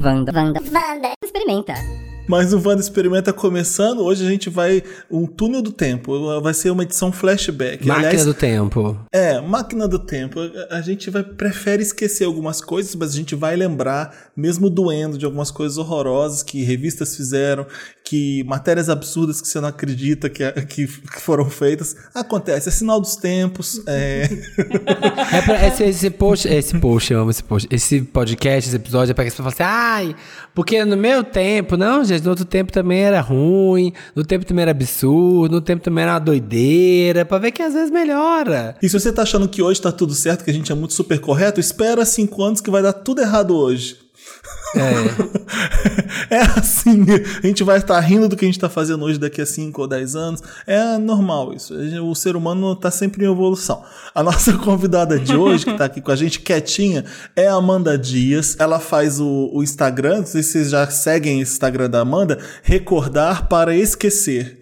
Wanda, Wanda, Wanda. Experimenta. Mas o Wanda Experimenta começando. Hoje a gente vai. Um túnel do tempo. Vai ser uma edição flashback. Máquina Aliás, do tempo. É, máquina do tempo. A- gente vai prefere esquecer algumas coisas, mas a gente vai lembrar, mesmo doendo, de algumas coisas horrorosas que revistas fizeram, que matérias absurdas que você não acredita que, que, foram feitas. Acontece, é sinal dos tempos. É... É pra, esse, esse post, esse post, eu amo esse post. Esse podcast, esse episódio é pra que pessoas falem assim, ai, porque no meu tempo, não, gente, no outro tempo também era ruim, no tempo também era absurdo, no tempo também era uma doideira, pra ver que às vezes melhora. E se você tá achando que hoje tá tudo certo, que a gente é muito super correto, espera cinco anos que vai dar tudo errado hoje. É. É assim, a gente vai estar rindo do que a gente está fazendo hoje daqui a 5 ou 10 anos. É normal isso. O ser humano está sempre em evolução. A nossa convidada de hoje, que está aqui com a gente quietinha, é a Amanda Dias. Ela faz o, o Instagram, não sei se vocês já seguem esse Instagram da Amanda, Recordar para Esquecer.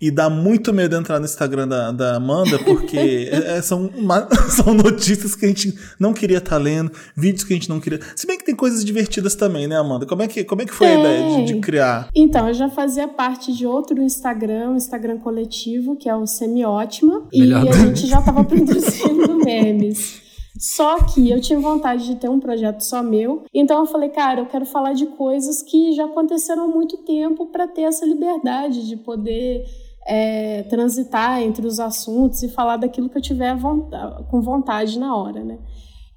E dá muito medo entrar no Instagram da, da Amanda, porque é, são, uma- são notícias que a gente não queria estar lendo, vídeos que a gente não queria. Se bem que tem coisas divertidas também, né, Amanda? Como é que, como é que foi a Tem. ideia de, de criar? Então, eu já fazia parte de outro Instagram, um Instagram coletivo, que é o Semiótima, e Melhor a do- gente já estava produzindo memes. Só que eu tinha vontade de ter um projeto só meu, então eu falei, cara, eu quero falar de coisas que já aconteceram há muito tempo para ter essa liberdade de poder é, transitar entre os assuntos e falar daquilo que eu tiver vonta- com vontade na hora, né?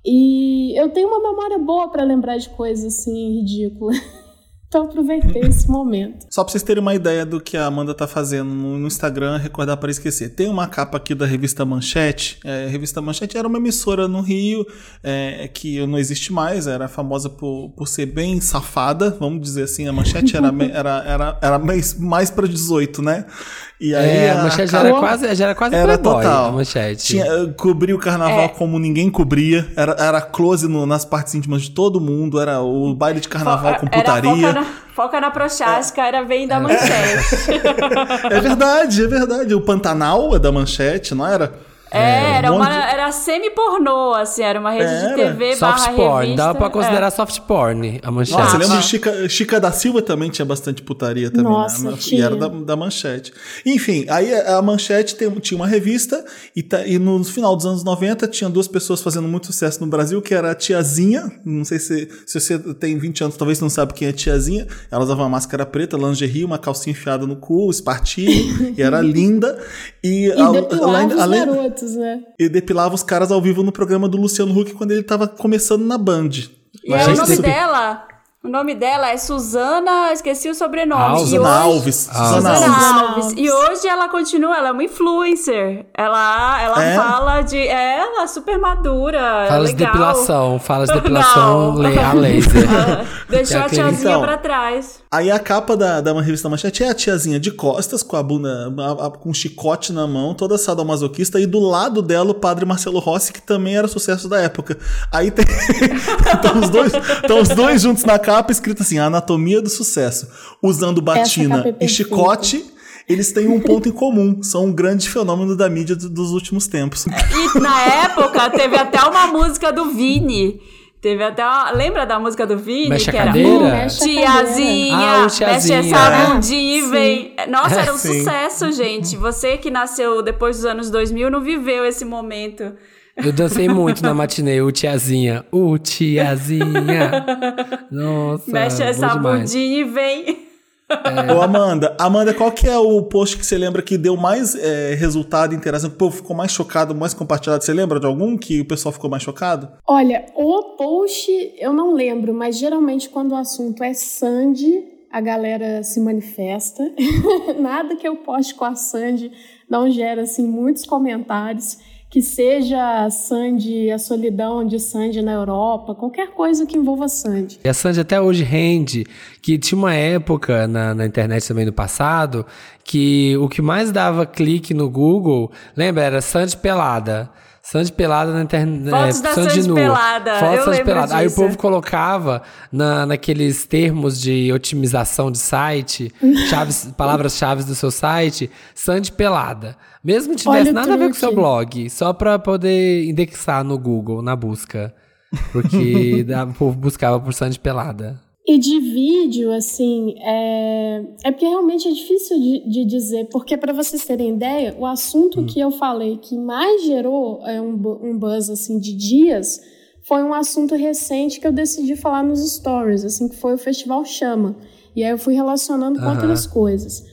E eu tenho uma memória boa para lembrar de coisas assim ridículas. Então aproveitei esse momento. Só pra vocês terem uma ideia do que a Amanda tá fazendo no, Instagram, recordar para esquecer. Tem uma capa aqui da revista Manchete. É, a revista Manchete era uma emissora no Rio, é, que não existe mais, era famosa por, por ser bem safada, vamos dizer assim. A Manchete era, era, era, era mais, mais para 18, né? E aí É, a manchete já era quase, já era quase Era playboy, total. a manchete. Tinha, eh, cobria o carnaval É. como ninguém cobria. Era, era close no- nas partes íntimas de todo mundo. Era o baile de carnaval com Era foca putaria. Na, foca na prochasca, era bem da manchete. É verdade, é verdade. O Pantanal é da manchete, não era? É, era, um uma, monte de- era semi-pornô, assim, era uma rede Era. de TV Soft barra porn, revista. dava pra é. considerar soft porn a manchete. Nossa, você lembra de Chica, Chica da Silva também tinha bastante putaria também. Nossa, né? E tinha. era da, da manchete. Enfim, aí a a manchete tem- tinha uma revista e, tá- e no final dos anos 90 tinha duas pessoas fazendo muito sucesso no Brasil, que era a Tiazinha. Não sei se, se você tem 20 anos, talvez não sabe quem é Tiazinha. Ela usava uma máscara preta, lingerie, uma calcinha enfiada no cu, espartilho, e era linda. E, E a- depilava além- os além- garotos, né? e depilava os caras ao vivo no programa do Luciano Huck quando ele tava começando na Band. E aí, o nome dela, o nome dela é Suzana, esqueci o sobrenome. Alves. Susana hoje- Alves. Ah. Susana Susana Alves. Alves. E hoje ela continua, ela é uma influencer. Ela, ela É? fala de. É, ela é super madura. Fala de legal. depilação, fala de depilação le- a laser. Deixou É a tiazinha Então. pra trás. Aí a capa da, da revista Manchete é a tiazinha de costas, com a bunda, a- a- com um chicote na mão, toda sadomasoquista, e do lado dela o padre Marcelo Rossi, que também era sucesso da época. Aí tem. Estão os, dois- os dois juntos na capa, escrito assim: a anatomia do sucesso. Usando batina capa é e chicote. Eles têm um ponto em comum, são um grande fenômeno da mídia do- dos últimos tempos. E na época teve até uma música do Vini. Teve até uma. Lembra da música do Vini? Mexe a que era cadeira? Tiazinha, Ah, o mexe tiazinha. essa bundinha e vem. Nossa, era um Sim. sucesso, gente. Você que nasceu depois dos anos 2000 não viveu esse momento. Eu dancei muito na matinê, o tiazinha, o tiazinha. Nossa, Mexe essa bundinha e vem. Ô, Amanda, Amanda, qual que é o post que você lembra que deu mais é, resultado interação? Que o povo ficou mais chocado, mais compartilhado? Você lembra de algum que o pessoal ficou mais chocado? Olha, o post eu não lembro, mas geralmente quando o assunto é Sandy, a galera se manifesta. Nada que eu poste com a Sandy não gera assim muitos comentários. Que seja Sandy, a solidão de Sandy na Europa, qualquer coisa que envolva Sandy. E a Sandy até hoje rende, que tinha uma época na, na internet também no passado, que o que mais dava clique no Google, lembra, era Sandy pelada. Sandy pelada na internet. Fotos da Sandy pelada, Fotos Sandy pelada. Aí o disso. povo colocava na, naqueles termos de otimização de site, chaves, palavras-chave do seu site, Sandy pelada. Mesmo que tivesse Olha nada a ver com o seu blog, só pra poder indexar no Google, na busca. Porque o povo buscava por Sandy pelada. E de vídeo, assim, é, é porque realmente é difícil de, de dizer, porque para vocês terem ideia, o assunto hum. que eu falei que mais gerou é, um, um buzz assim de dias foi um assunto recente que eu decidi falar nos stories, assim, que foi o Festival Chama. E aí eu fui relacionando com uhum. outras coisas.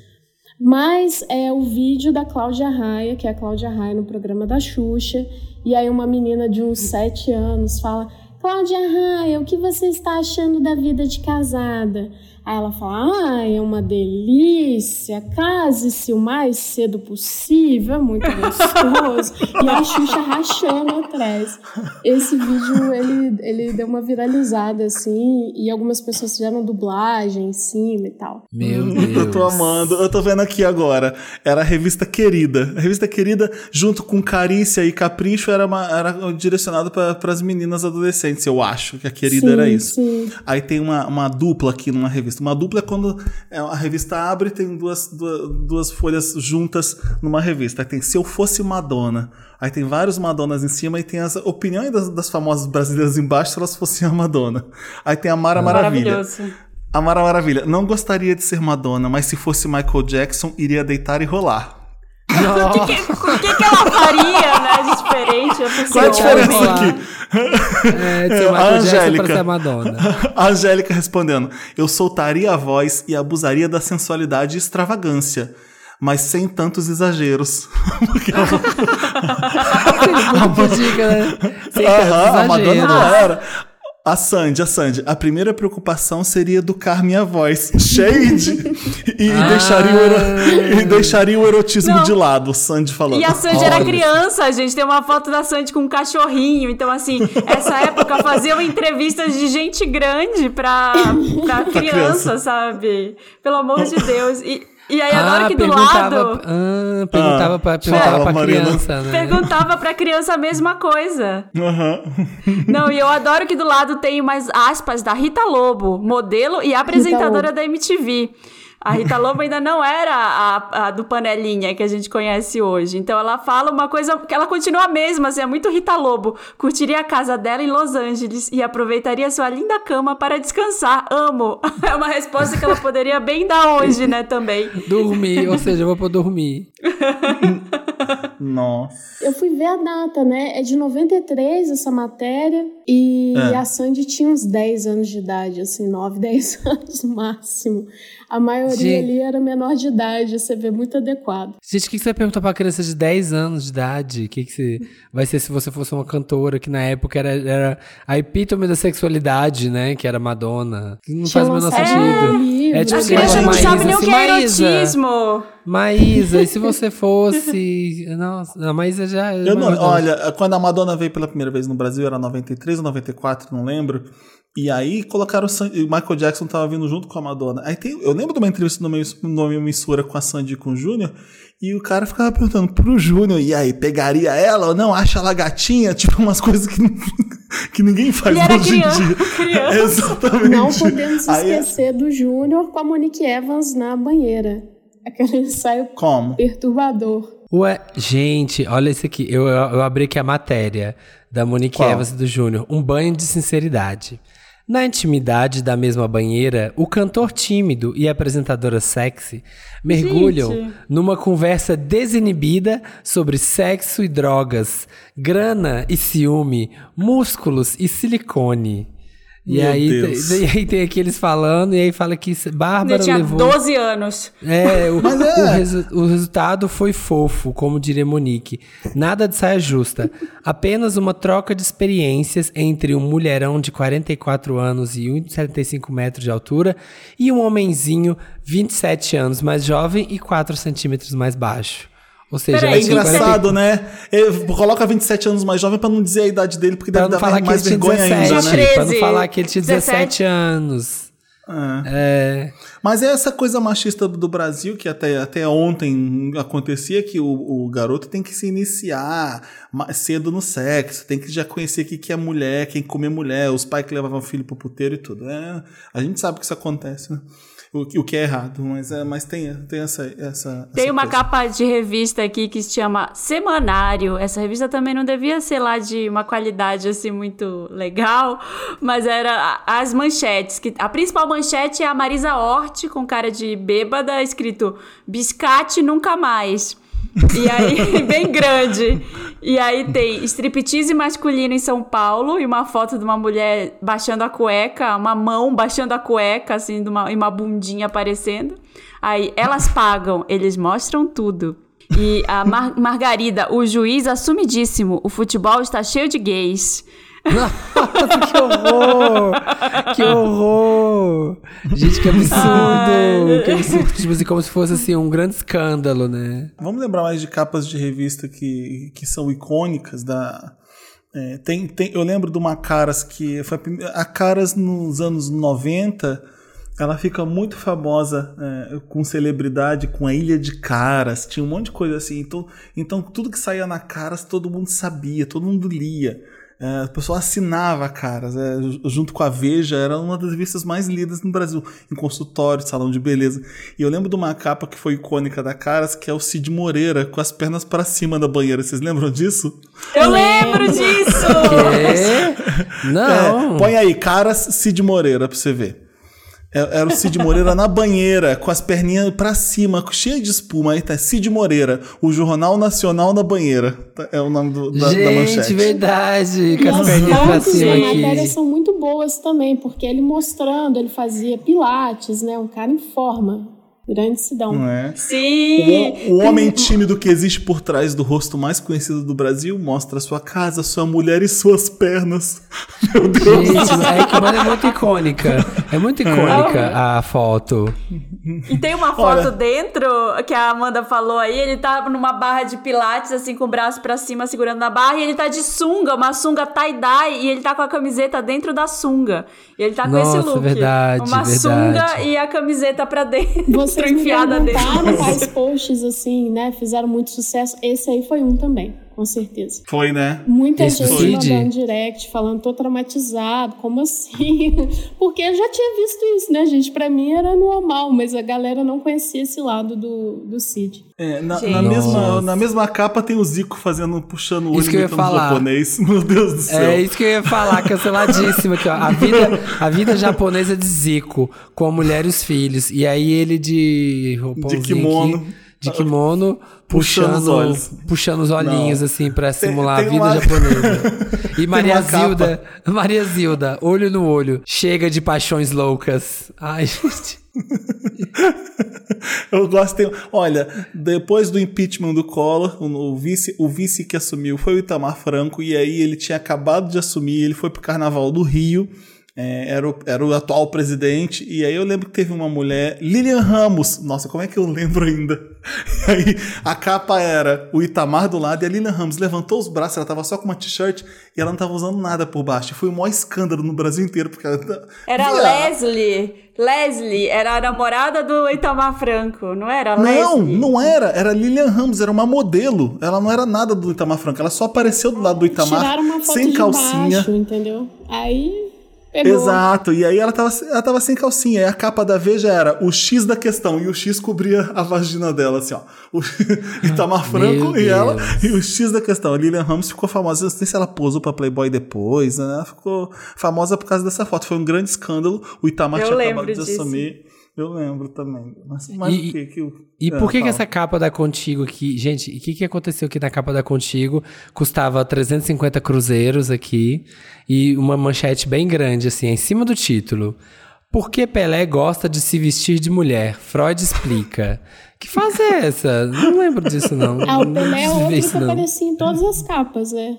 Mas é o vídeo da Cláudia Raia, que é a Cláudia Raia no programa da Xuxa, e aí uma menina de uns sete anos fala Cláudia Raia, o que você está achando da vida de casada? Aí ela fala: ai, é uma delícia, case-se o mais cedo possível, é muito gostoso. e a Xuxa rachando atrás. Esse vídeo, ele, ele deu uma viralizada, assim, e algumas pessoas fizeram dublagem em cima e tal. Meu Deus. Eu tô amando, eu tô vendo aqui agora. Era a revista Querida. A revista Querida, junto com Carícia e Capricho, era, uma, era direcionado para as meninas adolescentes, eu acho que a Querida sim, era isso. Sim. Aí tem uma, uma dupla aqui numa revista revista. Uma dupla é quando é, a revista abre e tem duas, duas, duas folhas juntas numa revista. Aí tem Se Eu Fosse Madonna. Aí tem vários Madonas em cima e tem as opiniões das, das famosas brasileiras embaixo se elas fossem a Madonna. Aí tem a Mara Maravilha. A Mara Maravilha. Não gostaria de ser Madonna, mas se fosse Michael Jackson, iria deitar e rolar. O que, que, que, que, ela faria, né, de diferente? Qual a diferença aqui? É, é, a Angélica. Madonna. A Angélica respondendo: Eu soltaria a voz e abusaria da sensualidade e extravagância mas sem tantos exageros. Porque ela... dica, né? Sem Aham, a Madonna não era. A Sandy, a Sandy, a primeira preocupação seria educar minha voz. Shade! E, ah. deixaria, o ero... e deixaria o erotismo Não. de lado, o Sandy falando. E a Sandy era criança, gente. Tem uma foto da Sandy com um cachorrinho. Então, assim, essa época faziam entrevistas de gente grande pra, pra criança, criança, sabe? Pelo amor de Deus. E e aí, agora ah, que do lado. Ah, perguntava ah, pra, perguntava pra criança, né? Perguntava pra criança a mesma coisa. Uhum. Não, e eu adoro que do lado tem umas aspas da Rita Lobo, modelo e apresentadora da MTV. A Rita Lobo ainda não era a, a, do panelinha que a gente conhece hoje. Então ela fala uma coisa que ela continua a mesma, assim, é muito Rita Lobo. Curtiria a casa dela em Los Angeles e aproveitaria sua linda cama para descansar. Amo. É uma resposta que ela poderia bem dar hoje, né, também. Dormir, ou seja, eu vou pra dormir. Nossa. Eu fui ver a data, né? É de 93 essa matéria. E é. a Sandy tinha uns 10 anos de idade, assim, 9, 10 anos no máximo. A maioria Gente. ali era menor de idade, você vê muito adequado. Gente, o que você vai perguntar pra criança de 10 anos de idade? O que, que você vai ser se você fosse uma cantora, que na época era, era a epítome da sexualidade, né? Que era Madonna. Não faz o menor sentido. É, é tipo assim, a gente não sabe nem o que é erotismo. Maísa, e se você fosse. Nossa, a Maísa já. Eu não, olha, quando a Madonna veio pela primeira vez no Brasil, era 93 ou 94, não lembro. E aí colocaram o, Sandy, o Michael Jackson tava vindo junto com a Madonna. Aí tem, eu lembro de uma entrevista no numa emissora com a Sandy e com o Júnior, e o cara ficava perguntando pro Júnior, e aí, pegaria ela ou não? Acha ela gatinha? Tipo, umas coisas que, que ninguém faz Ele hoje criança, em dia. Criança. Exatamente. Não podemos aí, é esquecer do Júnior com a Monique Evans na banheira. Aquele ensaio Como? perturbador. Ué, gente, olha isso aqui. Eu, eu, eu abri aqui a matéria da Monique Qual? Evans e do Júnior. Um banho de sinceridade. Na intimidade da mesma banheira, o cantor tímido e a apresentadora sexy mergulham Gente. numa conversa desinibida sobre sexo e drogas, grana e ciúme, músculos e silicone. E aí, e aí tem aqueles falando, e aí fala que Bárbara tinha levou... 12 anos. É, o, é. O, resu, o, resultado foi fofo, como diria Monique. Nada de saia justa. Apenas uma troca de experiências entre um mulherão de 44 anos e 1,75 metros de altura e um homenzinho 27 anos mais jovem e 4 centímetros mais baixo. Ou seja, Peraí, é engraçado, né? Ele coloca 27 anos mais jovem pra não dizer a idade dele, porque deve dar mais vergonha 17, ainda, né? 13, pra não falar que ele tinha 17, 17 anos. É. é. Mas é essa coisa machista do Brasil que até, até ontem acontecia que o, o garoto tem que se iniciar cedo no sexo, tem que já conhecer o que, que é mulher, quem come mulher, os pais que levavam o filho pro puteiro e tudo. É, a gente sabe que isso acontece, né? O, que- o que é errado, mas, é, mas tem, tem essa, essa. Tem essa uma coisa. capa de revista aqui que se chama Semanário. Essa revista também não devia ser lá de uma qualidade assim muito legal, mas era as manchetes. Que, a principal manchete é a Marisa Hort com cara de bêbada, escrito Biscate nunca mais. E aí, bem grande. E aí tem striptease masculino em São Paulo e uma foto de uma mulher baixando a cueca, uma mão baixando a cueca, assim, de uma, e uma bundinha aparecendo. Aí, elas pagam, eles mostram tudo. E a Mar- Margarida, o juiz assumidíssimo, o futebol está cheio de gays. Nossa, que horror! Que horror! Gente, que absurdo! Que absurdo. Tipo assim, como se fosse assim, um grande escândalo, né? Vamos lembrar mais de capas de revista que, que são icônicas da. é, tem, tem, eu lembro de uma Caras que foi a, a Caras nos anos 90. Ela fica muito famosa é, com celebridade, com a Ilha de Caras, tinha um monte de coisa assim. Então, então tudo que saía na Caras todo mundo sabia, todo mundo lia. É, o pessoal assinava Caras, é, junto com a Veja, era uma das revistas mais lidas no Brasil, em consultório, salão de beleza. E eu lembro de uma capa que foi icônica da Caras, que é o Cid Moreira, com as pernas para cima da banheira. Vocês lembram disso? Eu lembro disso! É? Não! É, põe aí, Caras Cid Moreira pra você ver. É- Era o Cid Moreira na banheira, com as perninhas pra cima, cheia de espuma. Aí tá Cid Moreira, o Jornal Nacional na banheira. Tá- É o nome do- da, da Gente, manchete. verdade! Com as as perninhas pra cima da aqui. são muito boas também, porque ele mostrando, ele fazia pilates, né? Um cara em forma. Grande cidão. Não é? Sim! O, o homem tímido que existe por trás do rosto mais conhecido do Brasil mostra sua casa, sua mulher e suas pernas. Meu Deus. Gente, é é muito icônica. É muito icônica a foto. E tem uma foto Olha. dentro que a Amanda falou aí, ele tá numa barra de pilates, assim, com o braço pra cima, segurando na barra, e ele tá de sunga, uma sunga tie-dye, e ele tá com a camiseta dentro da sunga. E ele tá com Nossa, esse look. verdade, uma verdade. sunga e a camiseta pra dentro, Vocês me enfiada dentro. quais posts, assim, né? Fizeram muito sucesso. Esse aí foi um também, com certeza. Foi, né? Muita Esse gente mandando direct, falando, tô traumatizado, como assim? Porque eu já tinha visto isso, né, gente? Pra mim era normal, mas a galera não conhecia esse lado do, do Cid. É, na, na mesma, na mesma capa tem o Zico fazendo, puxando o olho Isso que eu ia falar. japonês. Meu Deus do céu. É isso que eu ia falar, canceladíssimo aqui, ó. A vida, a vida japonesa de Zico, com a mulher e os filhos. E aí ele de roupãozinho De kimono. aqui, de kimono, Puxando puxando, os olhos. puxando os olhinhos, Não. assim, pra Tem- simular tem a vida uma- japonesa. E Maria capa. Zilda, Maria Zilda, olho no olho, chega de paixões loucas. Ai, gente. Eu gosto. Tem, olha, depois do impeachment do Collor, o, o vice, o vice que assumiu foi o Itamar Franco, e aí ele tinha acabado de assumir, ele foi pro Carnaval do Rio. é, era, o, era o atual presidente, e aí eu lembro que teve uma mulher, Lilian Ramos, nossa, como é que eu lembro ainda? E aí a capa era o Itamar do lado e a Lilian Ramos levantou os braços, ela tava só com uma t-shirt e ela não tava usando nada por baixo. E foi o maior escândalo no Brasil inteiro, porque ela. Era Viado. Leslie. Leslie era a namorada do Itamar Franco, não era? Não, Leslie? não era. Era Lilian Ramos, era uma modelo. Ela não era nada do Itamar Franco. Ela só apareceu do lado do Itamar Tiraram uma foto sem de calcinha. baixo, entendeu? Aí pegou. Exato. E aí ela tava, ela tava sem calcinha. E a capa da Veja era o X da questão. E o X cobria a vagina dela, assim, ó. O Itamar Franco e ela. E o X da questão. A Lilian Ramos ficou famosa. Eu não sei se ela posou pra Playboy depois, né? Ela ficou famosa por causa dessa foto. Foi um grande escândalo. O Itamar Eu tinha acabado de disso. assumir. Eu lembro também. Mas, mas E- que que o- E É, por que, que fala. essa capa da Contigo aqui. Gente, o que, que aconteceu aqui na capa da Contigo? Custava 350 cruzeiros aqui e uma manchete bem grande, assim, em cima do título. Por que Pelé gosta de se vestir de mulher? Freud explica. Que fase é essa? Não lembro disso, não. Ah, o Pelé é outro que aparecia em todas as capas, né?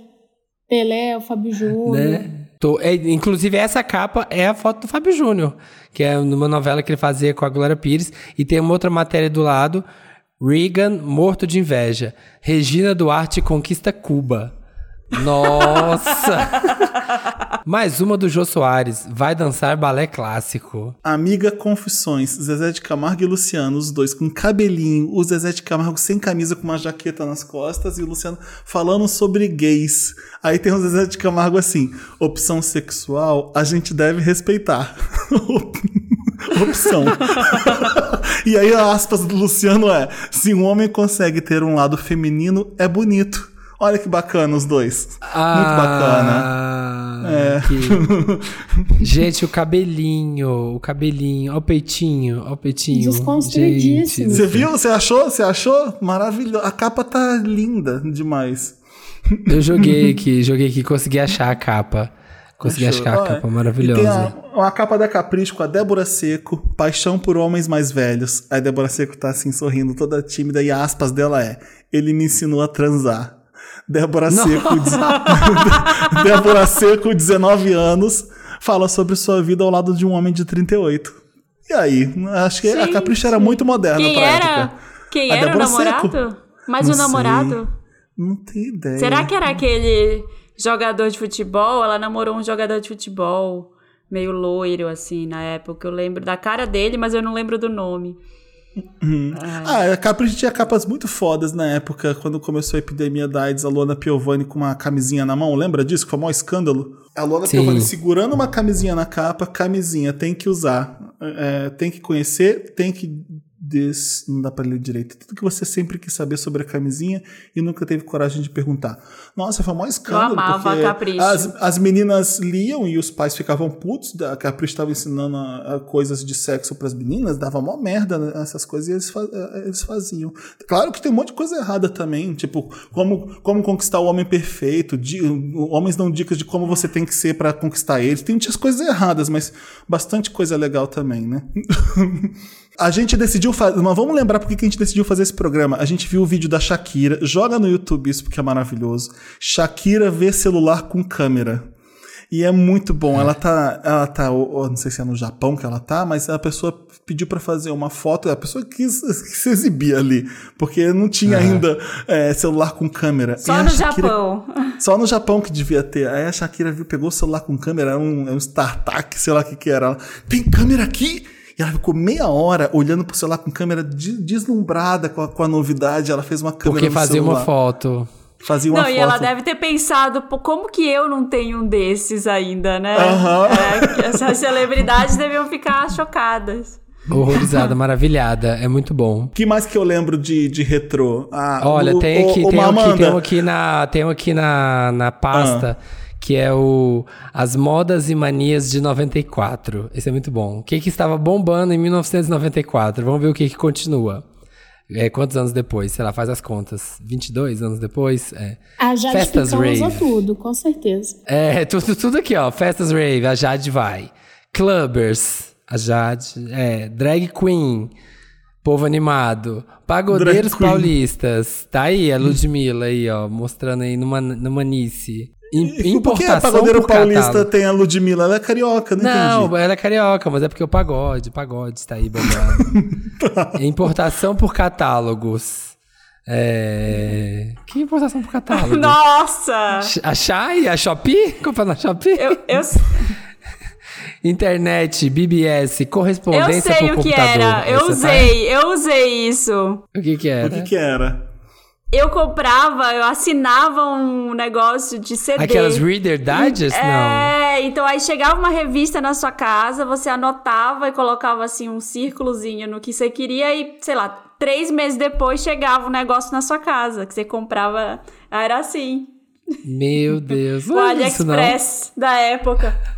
Pelé, o Fábio Júnior. Né? Tô- é, inclusive, essa capa é a foto do Fábio Júnior, que é numa novela que ele fazia com a Glória Pires. E tem uma outra matéria do lado: Reagan morto de inveja. Regina Duarte conquista Cuba. Nossa! Mais uma do Jô Soares. Vai dançar balé clássico. Amiga Confissões, Zezé de Camargo e Luciano, os dois com cabelinho, o Zezé de Camargo sem camisa com uma jaqueta nas costas e o Luciano falando sobre gays. Aí tem o Zezé de Camargo assim: opção sexual a gente deve respeitar. opção. e aí aspas do Luciano é: se um homem consegue ter um lado feminino, é bonito. Olha que bacana os dois. Muito bacana. Ah, É. que- Gente, o cabelinho, o cabelinho, ó o peitinho, ó o peitinho. Desconstruidíssimo. Você viu? Você achou? Você achou? Maravilhoso. A capa tá linda demais. Eu joguei aqui, joguei aqui, consegui achar a capa. Consegui Achou? achar a capa E tem maravilhosa. a, a capa da Capricho com a Débora Seco, Paixão por Homens Mais Velhos. Aí a Débora Seco tá assim, sorrindo, toda tímida, e aspas dela é: Ele me ensinou a transar. Débora Seco, de- Débora Seco, 19 anos, fala sobre sua vida ao lado de um homem de 38. E aí? Acho que a Gente. Capricho era muito moderna Quem pra era? época. Quem A era o Débora namorado? Seco. Mas Não o namorado? Não tenho ideia. Será que era aquele jogador de futebol? Ela namorou um jogador de futebol meio loiro, assim, na época. Eu lembro da cara dele, mas eu não lembro do nome. Ah, a Capricho tinha capas muito fodas na época, quando começou a epidemia da AIDS, a Luana Piovani com uma camisinha na mão, lembra disso? Foi o maior escândalo. A Luana Sim. Piovani segurando uma camisinha na capa, camisinha, tem que usar, é, tem que conhecer, tem que... Des... Não dá pra ler direito. Tudo que você sempre quis saber sobre a camisinha e nunca teve coragem de perguntar. Nossa, foi o maior escândalo. amava porque a Capricho. As, as meninas liam e os pais ficavam putos. A Capricho estava ensinando a- a coisas de sexo para as meninas, dava mó merda né, essas coisas e eles, fa- eh, eles faziam. Claro que tem um monte de coisa errada também, tipo, como, como conquistar o homem perfeito, di- homens dão dicas de como você tem que ser para conquistar eles. Tem muitas coisas erradas, mas bastante coisa legal também, né? A gente decidiu fazer. Mas vamos lembrar por que a gente decidiu fazer esse programa. A gente viu o vídeo da Shakira. Joga no YouTube isso porque é maravilhoso. Shakira vê celular com câmera. E é muito bom. Ela tá. Ela tá. ou- ou Não sei se é no Japão que ela tá, mas a pessoa pediu pra fazer uma foto. A pessoa quis, quis se exibir ali. Porque não tinha ainda é, celular com câmera. Só E no Shakira- Japão. só no Japão que devia ter. Aí a Shakira viu, pegou o celular com câmera, era um, era um StarTAC, sei lá o que que era. Ela, tem câmera aqui? E ela ficou meia hora olhando pro celular com câmera de- deslumbrada com a, com a novidade. Ela fez uma câmera Porque no fazia uma celular. foto. Fazia uma não, foto. e ela deve ter pensado, pô, como que eu não tenho um desses ainda, né? Aham. É, essas celebridades deviam ficar chocadas. Horrorizada, maravilhada. É muito bom. O que mais que eu lembro de, de retrô? Ah, Olha, o- tem o- aqui, o tem, um aqui, tem aqui na, tem aqui na, na pasta, que é o As Modas e Manias de 94. Esse é muito bom. O que que estava bombando em 1994? Vamos ver o que que continua. É, quantos anos depois? Sei lá, faz as contas. 22 anos depois? É. A Jade Festas rave. tudo, com certeza. É, tudo, tudo aqui, ó. Festas Rave, a Jade vai. Clubbers, a Jade. É, Drag Queen, povo animado. Pagodeiros paulistas. Tá aí, a Ludmilla aí, ó, mostrando aí numa, numa Nice. Im- E por que a Importação por Paulista catálogo. tem a Ludmilla? Ela é carioca, não, Não, entendi. ela é carioca, mas é porque o pagode, pagode está aí bombando. Importação por catálogos. É... Que importação por catálogo? Nossa! A Shai? A Shopee? Compra na Shopee? Eu, eu, Internet, BBS, eu correspondência sei por o que computador. era. Eu tá? usei, eu usei isso. O que que era? O que que era? Eu comprava, eu assinava um negócio de CD. Aquelas Reader Digest? Não. É, então aí chegava uma revista na sua casa, você anotava e colocava assim um círculozinho no que você queria e, sei lá, três meses depois chegava um negócio na sua casa, que você comprava. Era assim. Meu Deus. O Não é isso, não. AliExpress da época.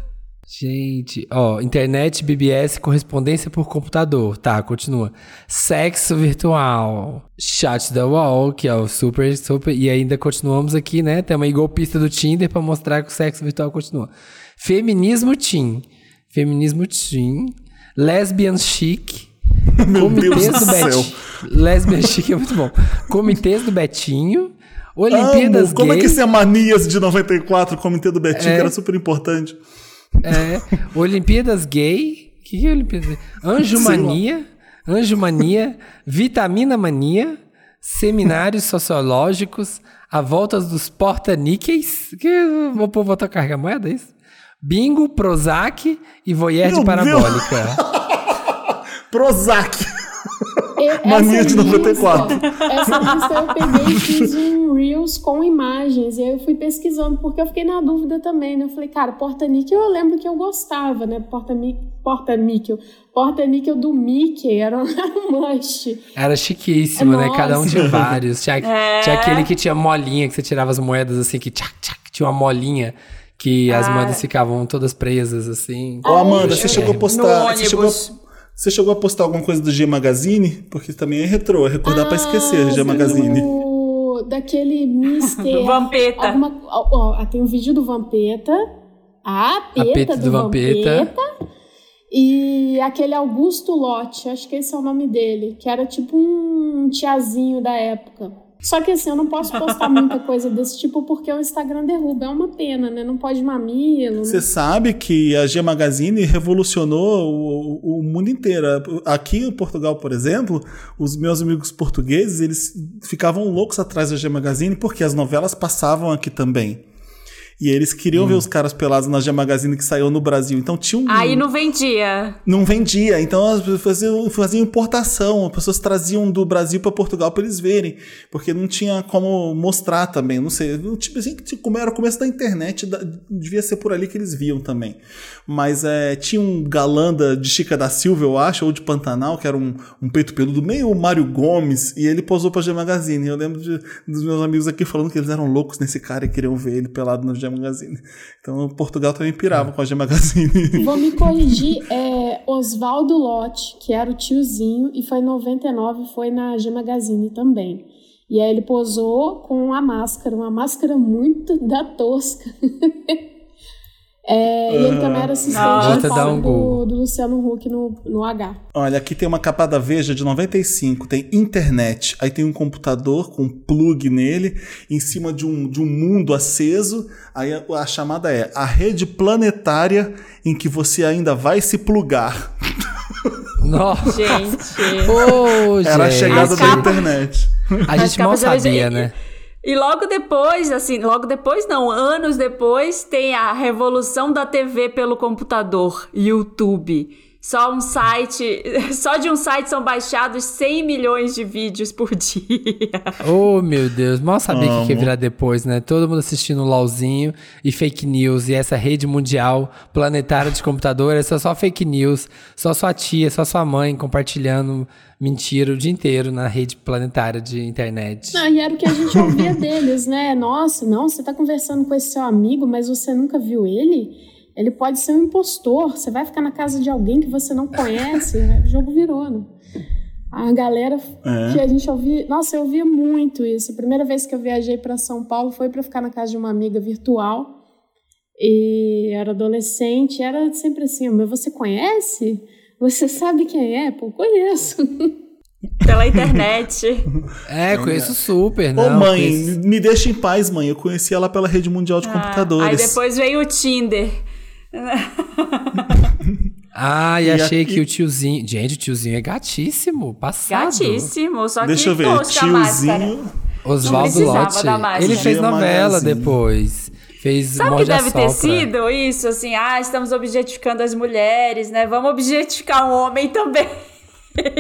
Gente, ó, internet, BBS, correspondência por computador. Tá, continua. Sexo virtual. Chat da wall, que é o super, super. E ainda continuamos aqui, né? Tem uma golpista do Tinder pra mostrar que o sexo virtual continua. Feminismo teen. Feminismo teen. Lesbian chic. Meu Comitês Deus do do céu. Lesbian chic é muito bom. Comitês do Betinho. Olimpíadas Amo. Como é que esse é Manias de 94, o comitê do Betinho, É. que era super importante. É, Olimpíadas Gay. O que, que é Olimpíadas Gay? Anjo. Mania. Anjo Mania. Vitamina Mania. Seminários sociológicos. A volta dos porta-níqueis. Que o povo voltou a carregar moeda, é isso? Bingo, Prozac e voyeur de parabólica. Prozac. Eu- Mania de 94. lista- Essa lista eu peguei e fiz um Reels com imagens. E aí eu fui pesquisando, porque eu fiquei na dúvida também, né? Eu falei, cara, porta-níquel eu lembro que eu gostava, né? Porta-níquel. Porta-níquel. Porta-níquel do Mickey era um, era um must. Era chiquíssimo, né? Cada um tinha vários. Tinha, É. tinha aquele que tinha molinha, que você tirava as moedas assim, que tchac, tchac, tinha uma molinha. Que as Ah. moedas ficavam todas presas, assim. Ô, Amanda, você chegou a postar. Você chegou. Você chegou a postar alguma coisa do G Magazine? Porque também é retrô, é recordar pra esquecer, G Ah, Magazine. do- Daquele Mister. Do Vampeta. Alguma, ó, ó, tem um vídeo do Vampeta. A peta, peta do, do Vampeta. Vampeta. E aquele Augusto Lotte, acho que esse é o nome dele, que era tipo um tiazinho da época. Só que assim, eu não posso postar muita coisa desse tipo porque o Instagram derruba. É uma pena, né? Não pode mamilo. Você sabe que a G Magazine revolucionou o, o mundo inteiro. Aqui em Portugal, por exemplo, os meus amigos portugueses, eles ficavam loucos atrás da G Magazine porque as novelas passavam aqui também. E eles queriam ver os caras pelados na G Magazine que saiu no Brasil. Então tinha um. Aí não vendia. Não vendia, então as pessoas faziam, faziam importação, as pessoas traziam do Brasil para Portugal para eles verem, porque não tinha como mostrar também, não sei, tipo assim, tipo, como era o começo da internet, da- devia ser por ali que eles viam também. Mas é, tinha um galã da- de Chica da Silva, eu acho, ou de Pantanal, que era um, um peito peludo, meio Mário Gomes, e ele posou pra G Magazine. Eu lembro de- dos meus amigos aqui falando que eles eram loucos nesse cara e queriam ver ele pelado na G Magazine. Então Portugal também pirava com a G Magazine. Vou me corrigir, é Oswaldo Lotte, que era o tiozinho, e foi em 99, foi na G Magazine também. E aí ele posou com a máscara, uma máscara muito da tosca. É, e ele também era assistente de um do, do Luciano Huck no, no H. Olha, aqui tem uma capa da Veja de 95, tem internet, aí tem um computador com um plug nele, em cima de um, de um mundo aceso, aí a, a chamada é a rede planetária em que você ainda vai se plugar. Nossa! Gente. Ô, Era a gente. chegada As da capas- internet. A As gente mal capas hoje- sabia, né? E logo depois, assim, logo depois não, anos depois, tem a revolução da TV pelo computador, YouTube. Só um site, só de um site são baixados 100 milhões de vídeos por dia. Oh, meu Deus. Mal sabia o que, que ia virar depois, né? Todo mundo assistindo LOLzinho e fake news. E essa rede mundial planetária de computador, é só, só fake news. Só sua tia, só sua mãe compartilhando mentira o dia inteiro na rede planetária de internet. Não, e era o que a gente ouvia deles, né? Nossa, não, você tá conversando com esse seu amigo, mas você nunca viu ele? Ele pode ser um impostor. Você vai ficar na casa de alguém que você não conhece. O jogo virou, né? A galera É. que a gente ouvia. Nossa, eu ouvia muito isso. A primeira vez que eu viajei para São Paulo foi para ficar na casa de uma amiga virtual. E era adolescente. Era sempre assim: mas você conhece? Você sabe quem é? Pô, conheço. Pela internet. É, conheço super, Ô não. mãe, conheço- me deixa em paz, mãe. Eu conheci ela pela rede mundial de Ah, computadores. Aí depois veio o Tinder. Ah, e, E achei aqui- que o tiozinho. Gente, o tiozinho é gatíssimo. Passado. Gatíssimo, só Deixa que eu ver, tosca a máscara. tiozinho. Oswaldo Lotti. Ele fez novela Magazine. depois. Fez Sabe o que deve ter sido isso? Assim, ah, estamos objetificando as mulheres, né? Vamos objetificar o homem também.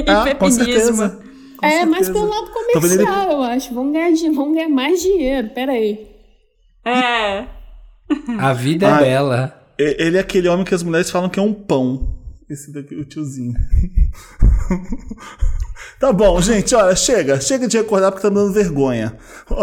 Ah, com Feminismo. certeza. Com é, mas pelo lado vendo ele- comercial, eu acho. Vamos ganhar, vamos ganhar mais dinheiro. Pera aí. É. A vida é bela. Ele é aquele homem que as mulheres falam que é um pão. Esse daqui, o tiozinho. tá bom, gente, olha, chega. Chega de recordar porque tá me dando vergonha. Eu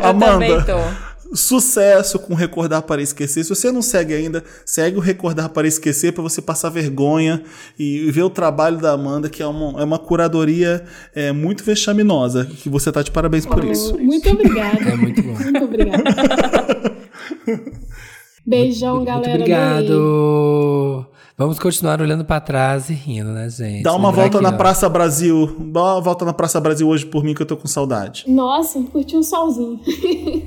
também Amanda, tô. sucesso com Recordar para Esquecer. Se você não segue ainda, segue o Recordar para Esquecer para você passar vergonha e ver o trabalho da Amanda, que é uma, é uma curadoria é, muito vexaminosa. Que você tá de parabéns por isso. Muito obrigada. É muito bom. Muito obrigada. Beijão, Muito galera. obrigado. Vamos continuar olhando pra trás e rindo, né, gente? Dá uma Lembrar volta na ó, Praça Brasil. Dá uma volta na Praça Brasil hoje por mim que eu tô com saudade. Nossa, curti um solzinho.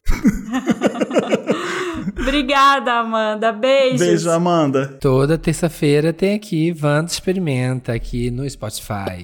Obrigada, Amanda. Beijos. Beijo, Amanda. Toda terça-feira tem aqui Wanda Experimenta aqui no Spotify.